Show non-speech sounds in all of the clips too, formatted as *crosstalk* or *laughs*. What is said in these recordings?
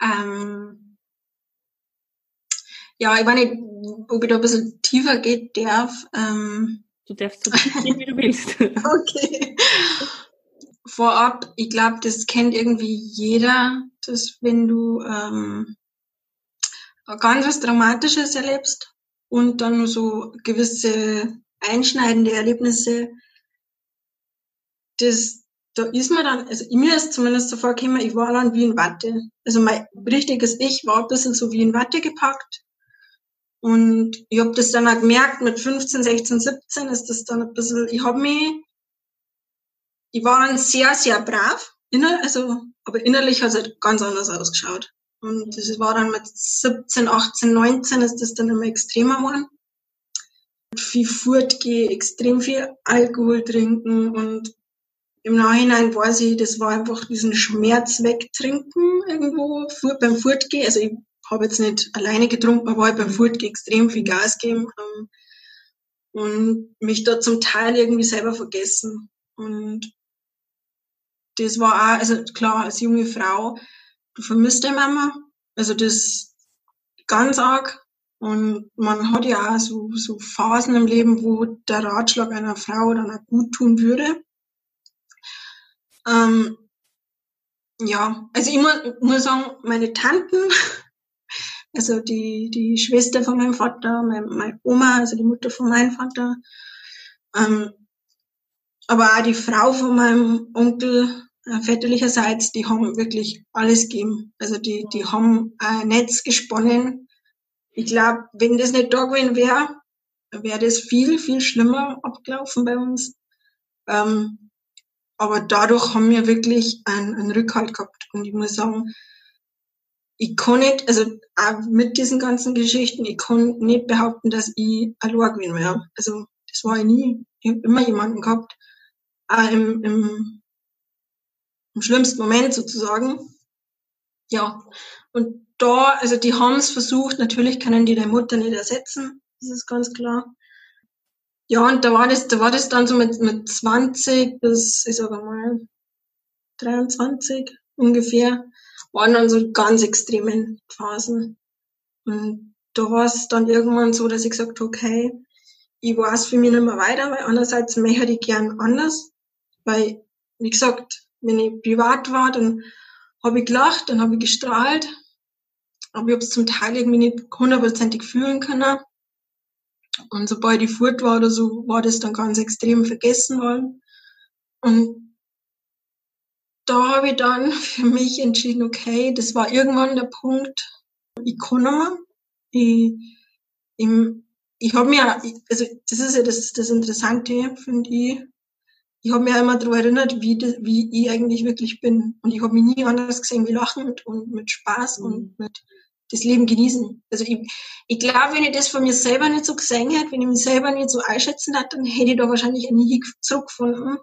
Ähm, ja, ich weiß nicht, ob ich da ein bisschen tiefer gehen darf. Ähm, du darfst so tief gehen, wie du willst. *laughs* okay. Vorab, ich glaube, das kennt irgendwie jeder, dass wenn du ähm, ganz was Dramatisches erlebst und dann so gewisse einschneidende Erlebnisse, das, da ist man dann, also mir ist zumindest so vorgekommen, ich war dann wie in Watte. Also mein richtiges Ich war ein bisschen so wie in Watte gepackt. Und ich habe das dann auch gemerkt, mit 15, 16, 17 ist das dann ein bisschen, ich habe mich, ich war dann sehr, sehr brav, inner, also, aber innerlich hat es halt ganz anders ausgeschaut. Und das war dann mit 17, 18, 19 ist das dann immer extremer geworden. Viel fortgehen, extrem viel Alkohol trinken und im Nachhinein weiß ich, das war einfach diesen Schmerz wegtrinken irgendwo beim Fortgehen. Also ich habe jetzt nicht alleine getrunken, aber halt beim Fortgehen extrem viel Gas gegeben ähm, und mich da zum Teil irgendwie selber vergessen. Und das war auch, also klar, als junge Frau, du vermisst deine Mama. Also das ganz arg. Und man hat ja auch so, so Phasen im Leben, wo der Ratschlag einer Frau dann auch gut tun würde. Ähm, ja, also ich muss, muss sagen, meine Tanten, *laughs* also die, die Schwester von meinem Vater, meine, meine Oma, also die Mutter von meinem Vater, ähm, aber auch die Frau von meinem Onkel, äh, väterlicherseits, die haben wirklich alles gegeben. Also die, die haben ein Netz gesponnen. Ich glaube, wenn das nicht da gewesen wäre, wäre das viel, viel schlimmer abgelaufen bei uns. Ähm, aber dadurch haben wir wirklich einen, einen Rückhalt gehabt. Und ich muss sagen, ich kann nicht, also auch mit diesen ganzen Geschichten, ich kann nicht behaupten, dass ich allein gewesen wäre. Also das war ich nie. Ich habe immer jemanden gehabt, auch im, im, im schlimmsten Moment sozusagen. Ja, und da, also die haben es versucht, natürlich können die der Mutter nicht ersetzen, das ist ganz klar. Ja, und da war das, da war das dann so mit, mit 20 bis, ich sage mal, 23 ungefähr, waren dann so ganz extremen Phasen. Und da war es dann irgendwann so, dass ich gesagt habe, okay, ich weiß für mich nicht mehr weiter, weil einerseits möchte ich gern anders, weil, wie gesagt, wenn ich privat war, dann habe ich gelacht, dann habe ich gestrahlt, aber ich habe es zum Teil irgendwie nicht hundertprozentig fühlen können. Und sobald ich fort war oder so, war das dann ganz extrem vergessen worden. Und da habe ich dann *laughs* für mich entschieden, okay, das war irgendwann der Punkt, ich kann noch Ich, ich, ich habe mir, also das ist ja das, das Interessante, finde ich. Ich habe mir immer daran erinnert, wie, das, wie ich eigentlich wirklich bin. Und ich habe mich nie anders gesehen wie lachend und mit Spaß mhm. und mit das Leben genießen. Also ich, ich glaube, wenn ich das von mir selber nicht so gesehen hätte, wenn ich mich selber nicht so einschätzen hätte, dann hätte ich da wahrscheinlich nie zurückgefunden.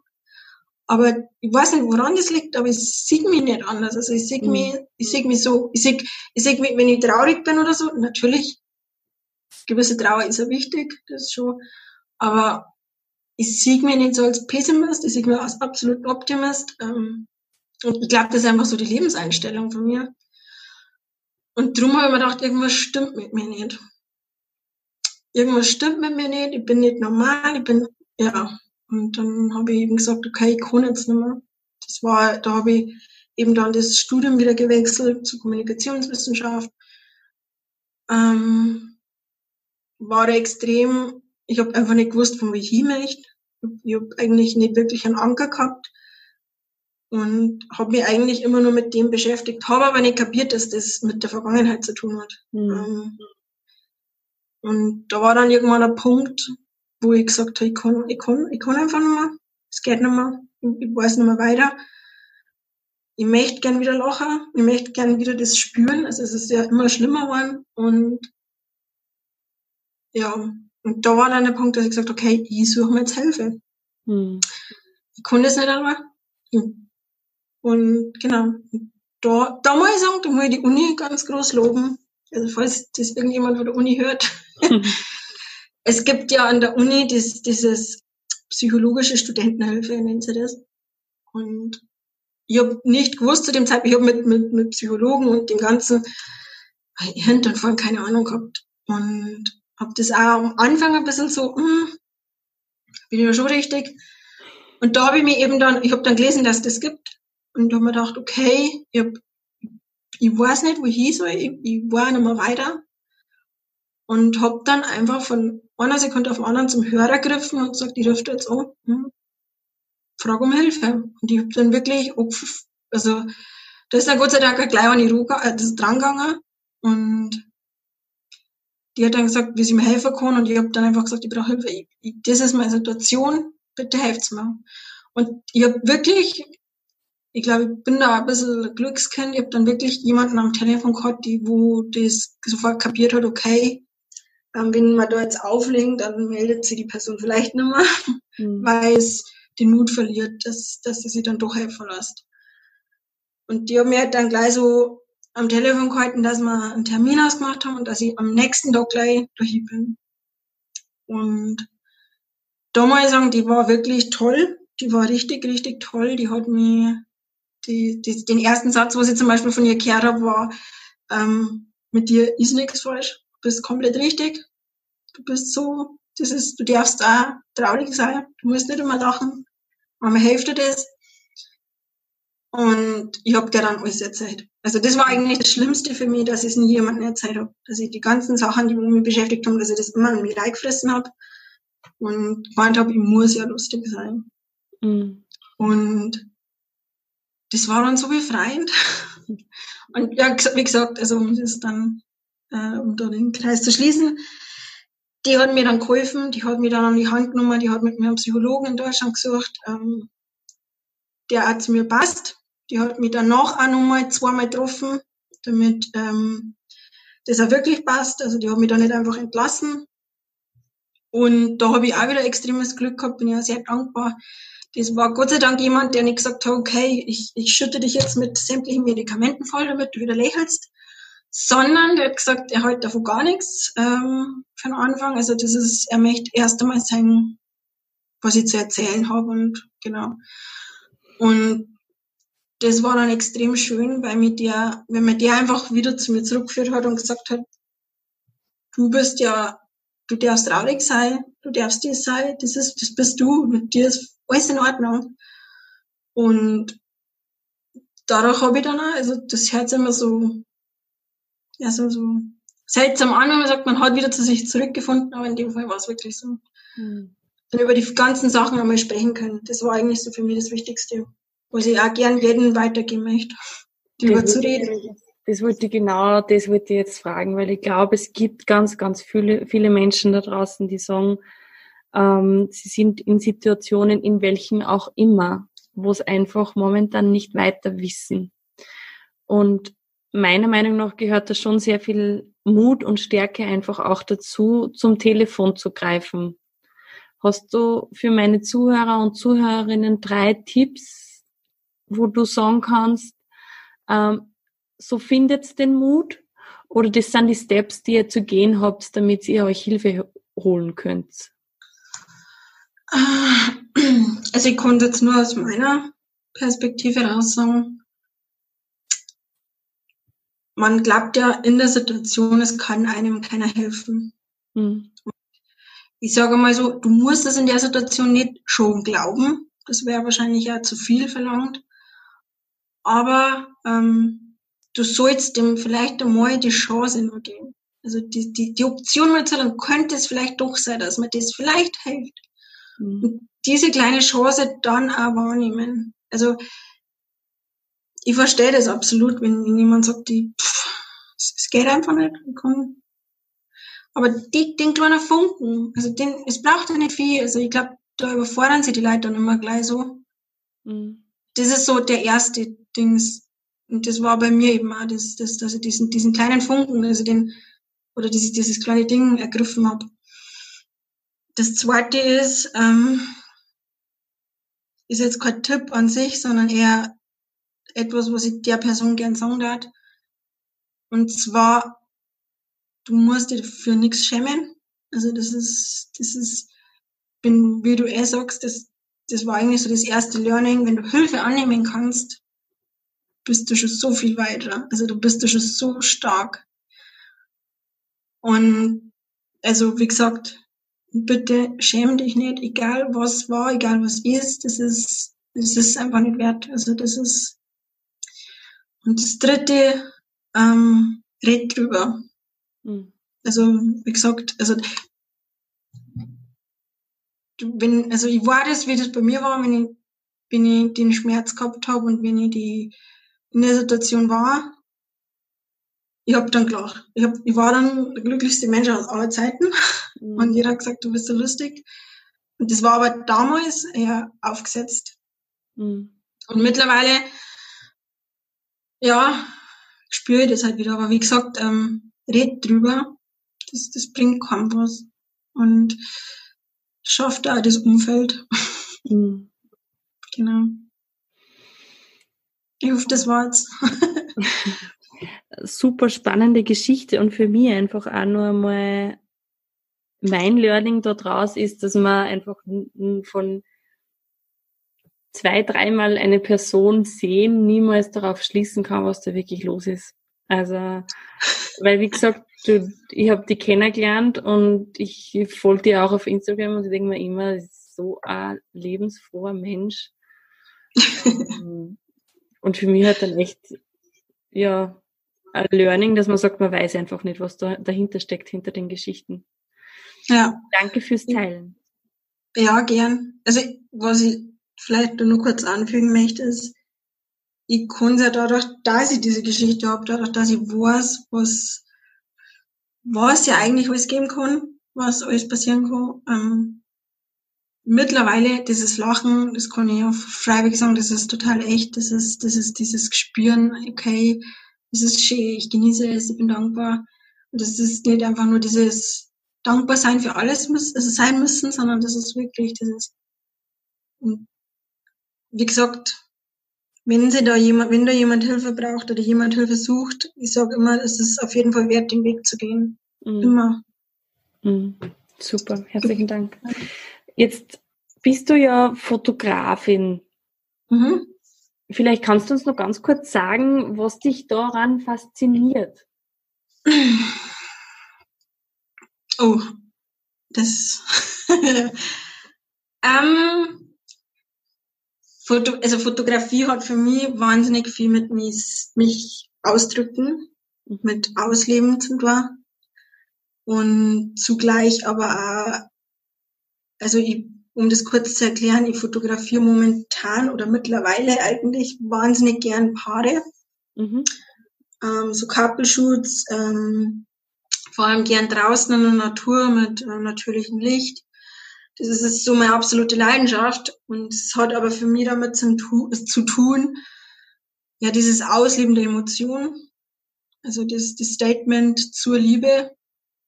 Aber ich weiß nicht, woran das liegt, aber ich sehe mich nicht anders. Also ich sehe mhm. mich, ich sehe mich so, ich sehe, ich sehe mich, wenn ich traurig bin oder so, natürlich, gewisse Trauer ist ja wichtig, das ist schon, aber ich sehe mich nicht so als Pessimist, ich sehe mich als absolut Optimist. Ähm, und ich glaube, das ist einfach so die Lebenseinstellung von mir. Und drum habe ich mir gedacht, irgendwas stimmt mit mir nicht. Irgendwas stimmt mit mir nicht, ich bin nicht normal, ich bin, ja. Und dann habe ich eben gesagt, okay, ich kann jetzt nicht mehr. Das war, da habe ich eben dann das Studium wieder gewechselt zur Kommunikationswissenschaft. Ähm, war da extrem, ich habe einfach nicht gewusst, von wo ich hin möchte. Ich habe eigentlich nicht wirklich einen Anker gehabt und habe mich eigentlich immer nur mit dem beschäftigt, habe aber nicht kapiert, dass das mit der Vergangenheit zu tun hat. Mhm. und da war dann irgendwann ein Punkt, wo ich gesagt habe, ich kann, ich kann, ich kann einfach nicht mehr, es geht nicht mehr, ich, ich weiß nicht mehr weiter. Ich möchte gern wieder lachen, ich möchte gern wieder das spüren, also es ist ja immer schlimmer geworden und ja, und da war dann der Punkt, dass ich gesagt habe, okay, ich suche mir jetzt Hilfe. Mhm. Ich kann das nicht allein. Und genau, da, da muss ich sagen, da muss ich die Uni ganz groß loben. Also falls das irgendjemand von der Uni hört. *laughs* es gibt ja an der Uni das, dieses psychologische Studentenhilfe, nennt sie das. Und ich habe nicht gewusst zu dem Zeitpunkt, ich habe mit, mit, mit Psychologen und dem ganzen Hirnanfall keine Ahnung gehabt. Und habe das auch am Anfang ein bisschen so, hm, bin ich ja schon richtig. Und da habe ich mir eben dann, ich habe dann gelesen, dass das gibt. Und habe mir gedacht, okay, ich, hab, ich weiß nicht, wo ich soll, ich, ich war nicht mehr weiter. Und habe dann einfach von einer Sekunde auf den anderen zum Hörer gegriffen und gesagt, ich rufe jetzt an, hm, frage um Hilfe. Und ich habe dann wirklich, also da ist dann Gott sei Dank gleich an die Ruhe, äh, das dran gegangen. Und die hat dann gesagt, wie sie mir helfen kann. Und ich habe dann einfach gesagt, ich brauche Hilfe. Ich, ich, das ist meine Situation, bitte helft mir. Und ich habe wirklich, ich glaube, ich bin da ein bisschen Glückskind. Ich habe dann wirklich jemanden am Telefon gehabt, die, wo das sofort kapiert hat, okay, ähm, wenn man da jetzt auflegt, dann meldet sie die Person vielleicht nicht mehr, mhm. *laughs* weil es den Mut verliert, dass, dass sie sich dann doch helfen lässt. Und die haben mir dann gleich so am Telefon gehalten, dass wir einen Termin ausgemacht haben und dass ich am nächsten Tag gleich durch bin. Und da muss ich sagen, die war wirklich toll. Die war richtig, richtig toll. Die hat mir, die, die, den ersten Satz, was ich zum Beispiel von ihr gehört habe, war, ähm, mit dir ist nichts falsch. Du bist komplett richtig. Du bist so, das ist, du darfst auch traurig sein. Du musst nicht immer lachen. Mama hilft dir das. Und ich habe dir dann alles erzählt. Also das war eigentlich das Schlimmste für mich, dass ich es nie jemandem erzählt habe. Dass ich die ganzen Sachen, die mich beschäftigt haben, dass ich das immer in mich reingefressen habe und gemeint habe, ich muss ja lustig sein. Mhm. Und das war dann so befreiend. Und ja, wie gesagt, also um das dann, äh, um da den Kreis zu schließen, die hat mir dann geholfen, die hat mir dann an die Hand genommen, die hat mit mir einen Psychologen in Deutschland gesucht, ähm, der auch zu mir passt. Die hat mich danach auch nochmal zweimal getroffen, damit ähm, das auch wirklich passt. Also die hat mich da nicht einfach entlassen. Und da habe ich auch wieder extremes Glück gehabt, bin ja sehr dankbar. Das war Gott sei Dank jemand, der nicht gesagt hat, okay, ich, ich schütte dich jetzt mit sämtlichen Medikamenten voll, damit du wieder lächelst, sondern der hat gesagt, er hält davon gar nichts ähm, für den Anfang. Also das ist, er möchte erst einmal sein, was ich zu erzählen habe und genau. Und das war dann extrem schön, weil mir der, wenn mir der einfach wieder zu mir zurückgeführt hat und gesagt hat, du bist ja, du darfst traurig sein, du darfst das sein, das ist, das bist du, mit dir ist alles in Ordnung. Und dadurch habe ich dann auch, also das hört sich immer so, ja, so, so seltsam an, wenn man sagt, man hat wieder zu sich zurückgefunden, aber in dem Fall war es wirklich so. Mhm. Dann über die ganzen Sachen einmal sprechen können. Das war eigentlich so für mich das Wichtigste was ich auch gern jedem weitergeben möchte, darüber zu reden. Das wollte ich genau, das wollte ich jetzt fragen, weil ich glaube, es gibt ganz, ganz viele, viele Menschen da draußen, die sagen, ähm, sie sind in Situationen, in welchen auch immer, wo es einfach momentan nicht weiter wissen. Und meiner Meinung nach gehört da schon sehr viel Mut und Stärke einfach auch dazu, zum Telefon zu greifen. Hast du für meine Zuhörer und Zuhörerinnen drei Tipps, wo du sagen kannst, ähm, so findet den Mut oder das sind die Steps, die ihr zu gehen habt, damit ihr euch Hilfe holen könnt? Also ich konnte jetzt nur aus meiner Perspektive raus sagen, man glaubt ja in der Situation, es kann einem keiner helfen. Hm. Ich sage mal so, du musst es in der Situation nicht schon glauben. Das wäre wahrscheinlich ja zu viel verlangt aber ähm, du sollst dem vielleicht einmal die Chance nur geben. Also die, die, die Option mal zu sagen, könnte es vielleicht doch sein, dass mir das vielleicht hilft. Mhm. Und diese kleine Chance dann auch wahrnehmen. Also ich verstehe das absolut, wenn jemand sagt, die, pff, es geht einfach nicht. Komm. Aber die, den kleinen Funken, also den, es braucht ja nicht viel. Also ich glaube, da überfordern sie die Leute dann immer gleich so. Mhm. Das ist so der erste Dings. Und das war bei mir eben auch, das, das, dass ich diesen, diesen kleinen Funken, also den, oder dieses, dieses kleine Ding ergriffen habe. Das zweite ist, ähm, ist jetzt kein Tipp an sich, sondern eher etwas, was ich der Person gern sagen darf. Und zwar, du musst dich für nichts schämen. Also das ist, das ist, bin, wie du eh sagst, das, das war eigentlich so das erste Learning, wenn du Hilfe annehmen kannst, bist du schon so viel weiter. Also du bist du schon so stark. Und also wie gesagt, bitte schäm dich nicht, egal was war, egal was ist, das ist, das ist einfach nicht wert. Also das ist und das dritte, ähm, red drüber. Mhm. Also, wie gesagt, also wenn, also ich war das, wie das bei mir war, wenn ich, wenn ich den Schmerz gehabt habe und wenn ich die in der Situation war, ich hab dann gelacht. Ich, hab, ich war dann der glücklichste Mensch aus aller Zeiten. Mhm. Und jeder hat gesagt, du bist so lustig. Und das war aber damals eher aufgesetzt. Mhm. Und mittlerweile, ja, spüre ich das halt wieder. Aber wie gesagt, ähm, red drüber. Das, das bringt kaum was. Und schafft auch das Umfeld. Mhm. *laughs* genau. Ich hoffe, das war's. *laughs* Super spannende Geschichte und für mich einfach auch nur einmal mein Learning da draus ist, dass man einfach von zwei, dreimal eine Person sehen, niemals darauf schließen kann, was da wirklich los ist. Also, weil wie gesagt, du, ich habe die kennengelernt und ich folge dir auch auf Instagram und ich denke mir immer, so ein lebensfroher Mensch. *laughs* Und für mich hat dann echt, ja, ein Learning, dass man sagt, man weiß einfach nicht, was da dahinter steckt, hinter den Geschichten. Ja. Danke fürs Teilen. Ja, gern. Also, was ich vielleicht nur kurz anfügen möchte, ist, ich kann ja dadurch, dass ich diese Geschichte habe, dadurch, dass ich weiß, was, was ja eigentlich alles geben kann, was alles passieren kann, ähm, mittlerweile dieses Lachen, das kann ich auch freiwillig sagen, das ist total echt, das ist, das ist dieses Gespüren, okay, es ist schön, ich genieße es, ich bin dankbar. Und das ist nicht einfach nur dieses dankbar sein für alles also sein müssen, sondern das ist wirklich dieses, und wie gesagt, wenn sie da jemand, wenn da jemand Hilfe braucht oder jemand Hilfe sucht, ich sage immer, es ist auf jeden Fall wert, den Weg zu gehen. Mhm. Immer. Mhm. Super, herzlichen Dank. Jetzt bist du ja Fotografin. Mhm. Vielleicht kannst du uns noch ganz kurz sagen, was dich daran fasziniert. Oh, das. *laughs* ähm, Foto, also Fotografie hat für mich wahnsinnig viel mit mich, mich ausdrücken, mit Ausleben zu tun. Und zugleich aber auch, also ich um das kurz zu erklären, ich fotografiere momentan oder mittlerweile eigentlich wahnsinnig gern Paare. Mhm. Ähm, so Couple Shoots, ähm, vor allem gern draußen in der Natur mit äh, natürlichem Licht. Das ist so meine absolute Leidenschaft und es hat aber für mich damit zu, zu tun, ja, dieses Ausleben der Emotionen, also das, das Statement zur Liebe.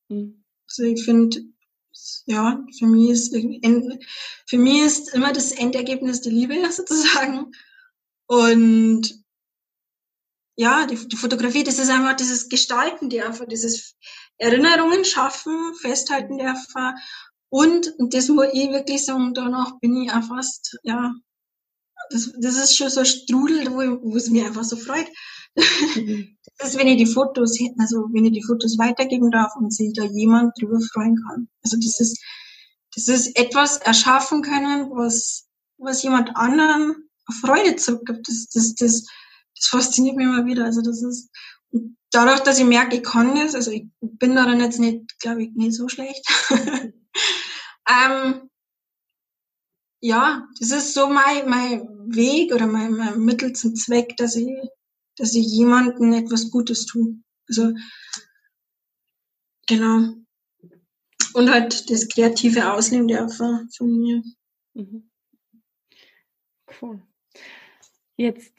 Mhm. Also ich finde, ja, für mich ist, für mich ist immer das Endergebnis die Liebe *laughs* sozusagen. Und ja, die, die Fotografie, das ist einfach dieses Gestalten einfach dieses Erinnerungen schaffen, festhalten dürfen. Und, und das muss ich wirklich sagen, danach bin ich auch fast, ja, das, das ist schon so ein Strudel, wo, wo es mir einfach so freut. Das ist, wenn ich die Fotos, also wenn ich die Fotos weitergeben darf und sich da jemand drüber freuen kann. Also das ist, das ist etwas erschaffen können, was, was jemand anderen Freude zurückgibt. Das, das, das, das fasziniert mich immer wieder. Also das ist, dadurch, dass ich merke, ich kann das, also ich bin daran jetzt nicht, glaube ich, nicht so schlecht. *laughs* ähm, ja, das ist so mein, mein Weg oder mein, mein Mittel zum Zweck, dass ich dass ich jemandem etwas Gutes tue. Also, genau. Und halt das kreative Ausleben der von mir. Mhm. Cool. Jetzt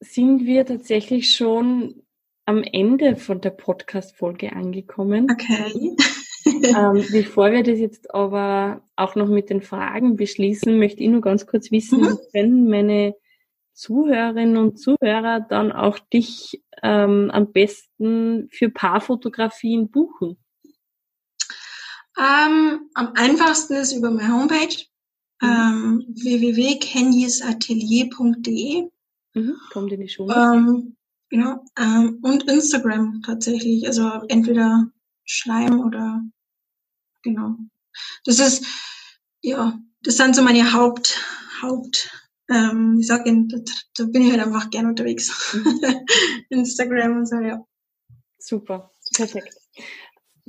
sind wir tatsächlich schon am Ende von der Podcast-Folge angekommen. Okay. *laughs* ähm, bevor wir das jetzt aber auch noch mit den Fragen beschließen, möchte ich nur ganz kurz wissen, mhm. wenn meine Zuhörerinnen und Zuhörer dann auch dich ähm, am besten für Paarfotografien buchen? Ähm, am einfachsten ist über meine Homepage mhm. ähm, www.kenyesatelier.de. Mhm, kommt in die Schule. Ähm, genau. Ähm, und Instagram tatsächlich. Also entweder Schleim oder genau. Das ist, ja, das sind so meine Haupt, Haupt, ähm, ich sag Ihnen, da, da bin ich halt einfach gern unterwegs. Mhm. *laughs* Instagram und so, ja. Super, perfekt.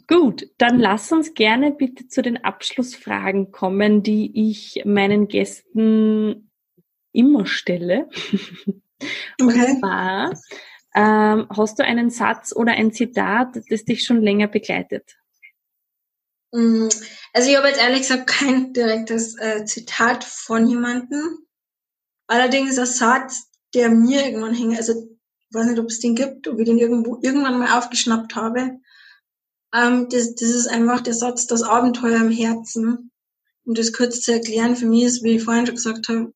Gut, dann lass uns gerne bitte zu den Abschlussfragen kommen, die ich meinen Gästen immer stelle. Okay. Und zwar, ähm, hast du einen Satz oder ein Zitat, das dich schon länger begleitet? Mm, also ich habe jetzt ehrlich gesagt kein direktes äh, Zitat von jemandem. Allerdings ein Satz, der mir irgendwann hängt. Also ich weiß nicht, ob es den gibt, ob ich den irgendwo irgendwann mal aufgeschnappt habe. Ähm, das, das ist einfach der Satz, das Abenteuer im Herzen. Um das kurz zu erklären, für mich ist, wie ich vorhin schon gesagt habe,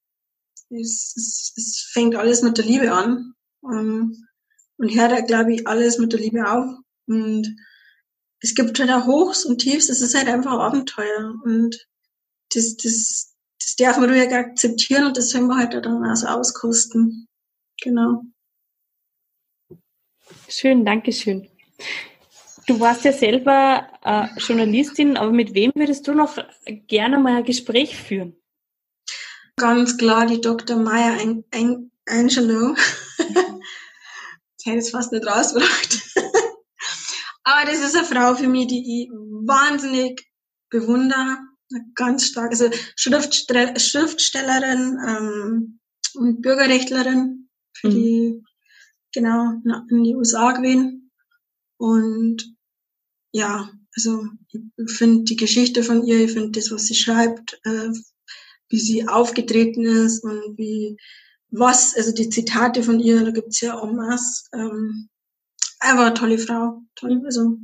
es, es, es fängt alles mit der Liebe an. Ähm, und hört, glaube ich, alles mit der Liebe auf. Und es gibt halt auch Hochs und Tiefs, es ist halt einfach Abenteuer. Und das, das, das darf man ruhig akzeptieren und das sollen wir halt dann auch so auskosten. Genau. Schön, danke schön. Du warst ja selber äh, Journalistin, aber mit wem würdest du noch gerne mal ein Gespräch führen? Ganz klar die Dr. Maya Angelo. ich hätte es fast nicht rausgebracht. *laughs* aber das ist eine Frau für mich, die ich wahnsinnig bewundere. Ganz stark. Also Schriftstell Schriftstellerin ähm, und Bürgerrechtlerin für mhm. die, genau, in die USA gewesen. Und ja, also ich finde die Geschichte von ihr, ich finde das, was sie schreibt, äh, wie sie aufgetreten ist und wie was, also die Zitate von ihr, da gibt's ja en masse. Ähm, einfach eine tolle Frau. Toll, also,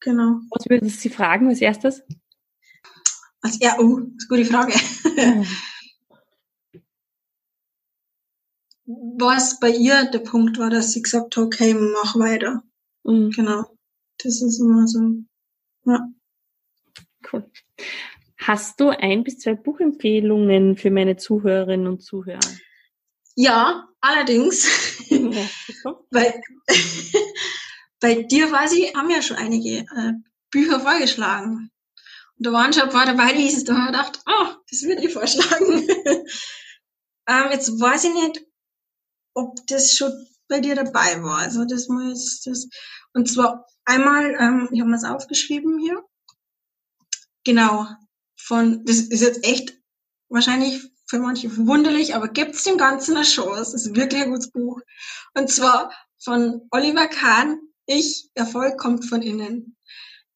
genau. Was würden Sie fragen als erstes? Als, ja, oh, das ist eine gute Frage. *laughs* was bei ihr der Punkt war, dass sie gesagt hat, okay, mach weiter. Mhm. Genau. Das ist immer so. Ja. Cool. Hast du ein bis zwei Buchempfehlungen für meine Zuhörerinnen und Zuhörer? Ja, allerdings. Ja, *laughs* bei, *laughs* bei dir weiß ich, haben ja schon einige äh, Bücher vorgeschlagen. Und da waren schon ein paar dabei, die hieß es, da ich gedacht, oh, das würde ich vorschlagen. *laughs* ähm, jetzt weiß ich nicht, ob das schon bei dir dabei war. Also das muss das. Und zwar einmal, ähm, ich habe mir das aufgeschrieben hier. Genau. Von, das ist jetzt echt wahrscheinlich für manche verwunderlich, aber gibt's dem Ganzen eine Chance. Das ist wirklich ein gutes Buch. Und zwar von Oliver Kahn, Ich, Erfolg kommt von innen.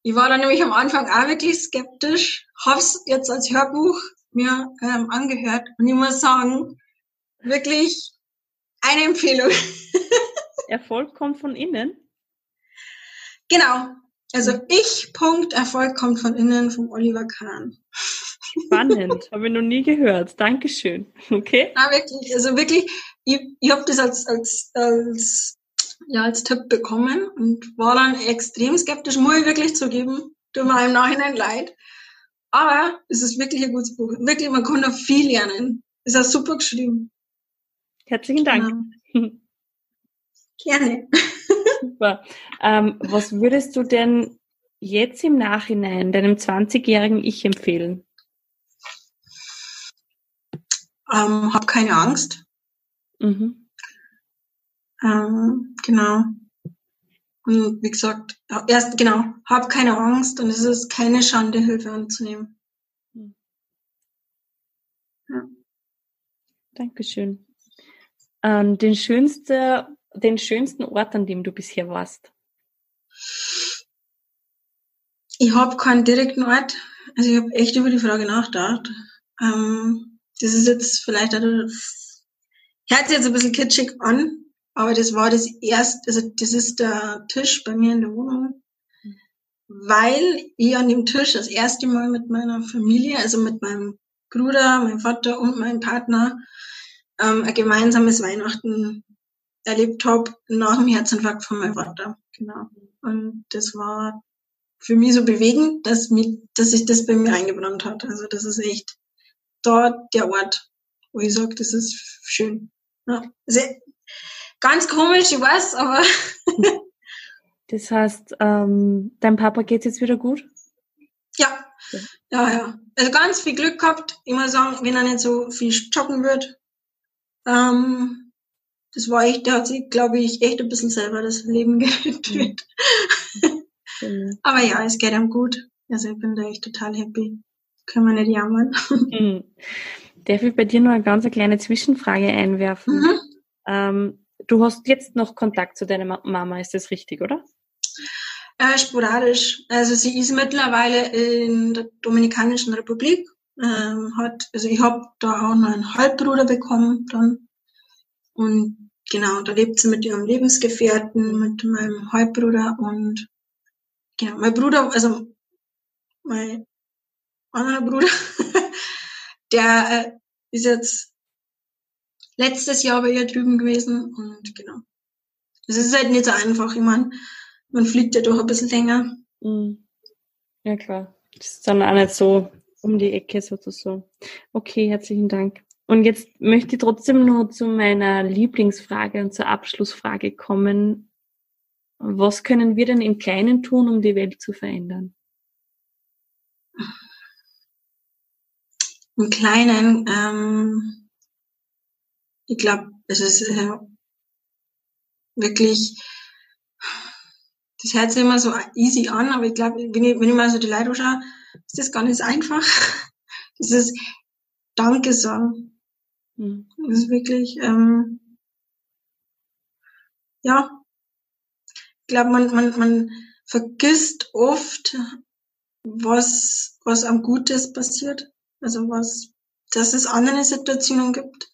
Ich war da nämlich am Anfang auch wirklich skeptisch, hab's jetzt als Hörbuch mir ähm, angehört und ich muss sagen, wirklich eine Empfehlung. *laughs* Erfolg kommt von innen? Genau. Also ich, Punkt, Erfolg kommt von innen vom Oliver Kahn. Spannend, *laughs* habe ich noch nie gehört. Dankeschön. Okay. Ja, wirklich. Also wirklich, ich, ich habe das als, als, als, ja, als Tipp bekommen und war dann extrem skeptisch, muss ich wirklich zugeben. Tut mir im Nachhinein leid. Aber es ist wirklich ein gutes Buch. Wirklich, man kann da viel lernen. Ist auch super geschrieben. Herzlichen Dank. Genau. Gerne. *laughs* Super. Ähm, was würdest du denn jetzt im Nachhinein deinem 20-jährigen Ich empfehlen? Ähm, hab keine Angst. Mhm. Ähm, genau. Und wie gesagt, erst genau, hab keine Angst und es ist keine Schande, Hilfe anzunehmen. Hm. Ja. Dankeschön. Ähm, den, schönste, den schönsten Ort, an dem du bisher warst? Ich habe keinen direkten Ort. Also ich habe echt über die Frage nachgedacht. Ähm, das ist jetzt vielleicht, hört sich jetzt ein bisschen kitschig an, aber das war das erste, also das ist der Tisch bei mir in der Wohnung, weil ich an dem Tisch das erste Mal mit meiner Familie, also mit meinem Bruder, meinem Vater und meinem Partner ähm, ein gemeinsames Weihnachten erlebt habe nach dem Herzinfarkt von meinem Vater. Genau. Und das war für mich so bewegend, dass, mich, dass sich das bei mir eingebrannt hat. Also das ist echt dort der Ort, wo ich sage, das ist schön. Ja. Also, ganz komisch, ich weiß, aber. *laughs* das heißt, ähm, dein Papa geht's jetzt wieder gut? Ja. ja. Ja, Also ganz viel Glück gehabt. Ich muss sagen, wenn er nicht so viel joggen wird. Ähm, das war echt, der hat sich, glaube ich, echt ein bisschen selber das Leben *laughs* gerettet. Mhm. Aber ja, es geht ihm gut. Also ich bin da echt total happy. Können wir nicht jammern. *laughs* Mhm. Darf ich bei dir noch eine ganz kleine Zwischenfrage einwerfen? Mhm. Ähm, du hast jetzt noch Kontakt zu deiner Mama, ist das richtig, oder? Äh, sporadisch. Also sie ist mittlerweile in der Dominikanischen Republik. Ähm, hat, also ich habe da auch noch einen Halbbruder bekommen dann. Und genau, da lebt sie mit ihrem Lebensgefährten, mit meinem Halbbruder und genau, mein Bruder, also mein anderer Bruder, *laughs* der äh, ist jetzt letztes Jahr bei ihr drüben gewesen und genau. Es ist halt nicht so einfach. Ich meine, man fliegt ja doch ein bisschen länger. Mhm. Ja, klar. Das ist dann auch nicht so um die Ecke sozusagen. Okay, herzlichen Dank. Und jetzt möchte ich trotzdem nur zu meiner Lieblingsfrage und zur Abschlussfrage kommen. Was können wir denn im Kleinen tun, um die Welt zu verändern? Im Kleinen, ähm, ich glaube, es ist äh, wirklich, das hört sich immer so easy an, aber ich glaube, wenn ich, wenn ich mal so die Leute anschaue, ist das gar nicht einfach. *laughs* Das ist Danke sagen. Mhm. Das ist wirklich, ähm, ja, ich glaube, man, man, man vergisst oft, was, was am Gutes passiert. Also was, dass es andere Situationen gibt.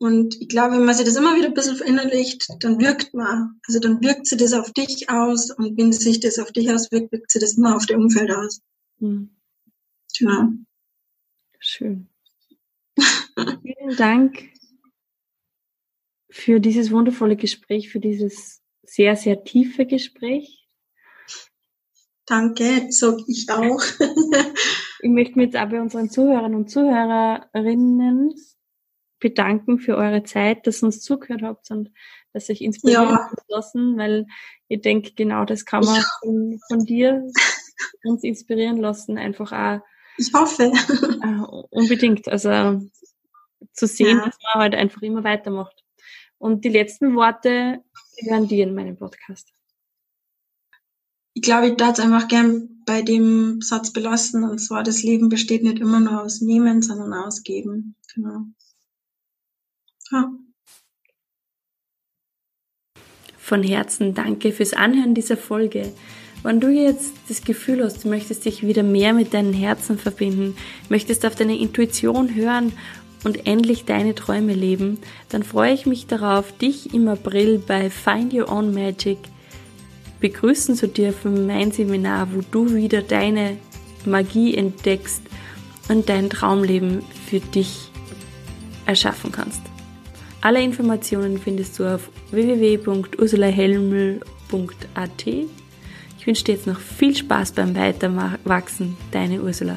Und ich glaube, wenn man sich das immer wieder ein bisschen verinnerlicht, dann wirkt man, also dann wirkt sich das auf dich aus und wenn sich das auf dich auswirkt, wirkt sich das immer auf der Umfeld aus. Mhm. Genau. Schön. *laughs* Vielen Dank für dieses wundervolle Gespräch, für dieses sehr, sehr tiefe Gespräch. Danke, sag ich auch. ich möchte mich jetzt auch bei unseren Zuhörern und Zuhörerinnen bedanken für eure Zeit, dass ihr uns zugehört habt und dass ihr euch inspirieren ja. lassen, weil ich denke, genau das kann man von, von, dir *laughs* uns inspirieren lassen, einfach auch. Ich hoffe. Äh, unbedingt. Also zu sehen, ja. dass man halt einfach immer weitermacht. Und die letzten Worte die hören die in meinem Podcast. Ich glaube, ich darf es einfach gern bei dem Satz belassen, und zwar, das Leben besteht nicht immer nur aus Nehmen, sondern aus Geben. Genau. Ja. Von Herzen danke fürs Anhören dieser Folge. Wenn du jetzt das Gefühl hast, du möchtest dich wieder mehr mit deinem Herzen verbinden, möchtest auf deine Intuition hören und endlich deine Träume leben, dann freue ich mich darauf, dich im April bei Find Your Own Magic begrüßen zu dürfen, mein Seminar, wo du wieder deine Magie entdeckst und dein Traumleben für dich erschaffen kannst. Alle Informationen findest du auf www.ursulahelmel.at. Ich wünsche dir jetzt noch viel Spaß beim Weiterwachsen, deine Ursula.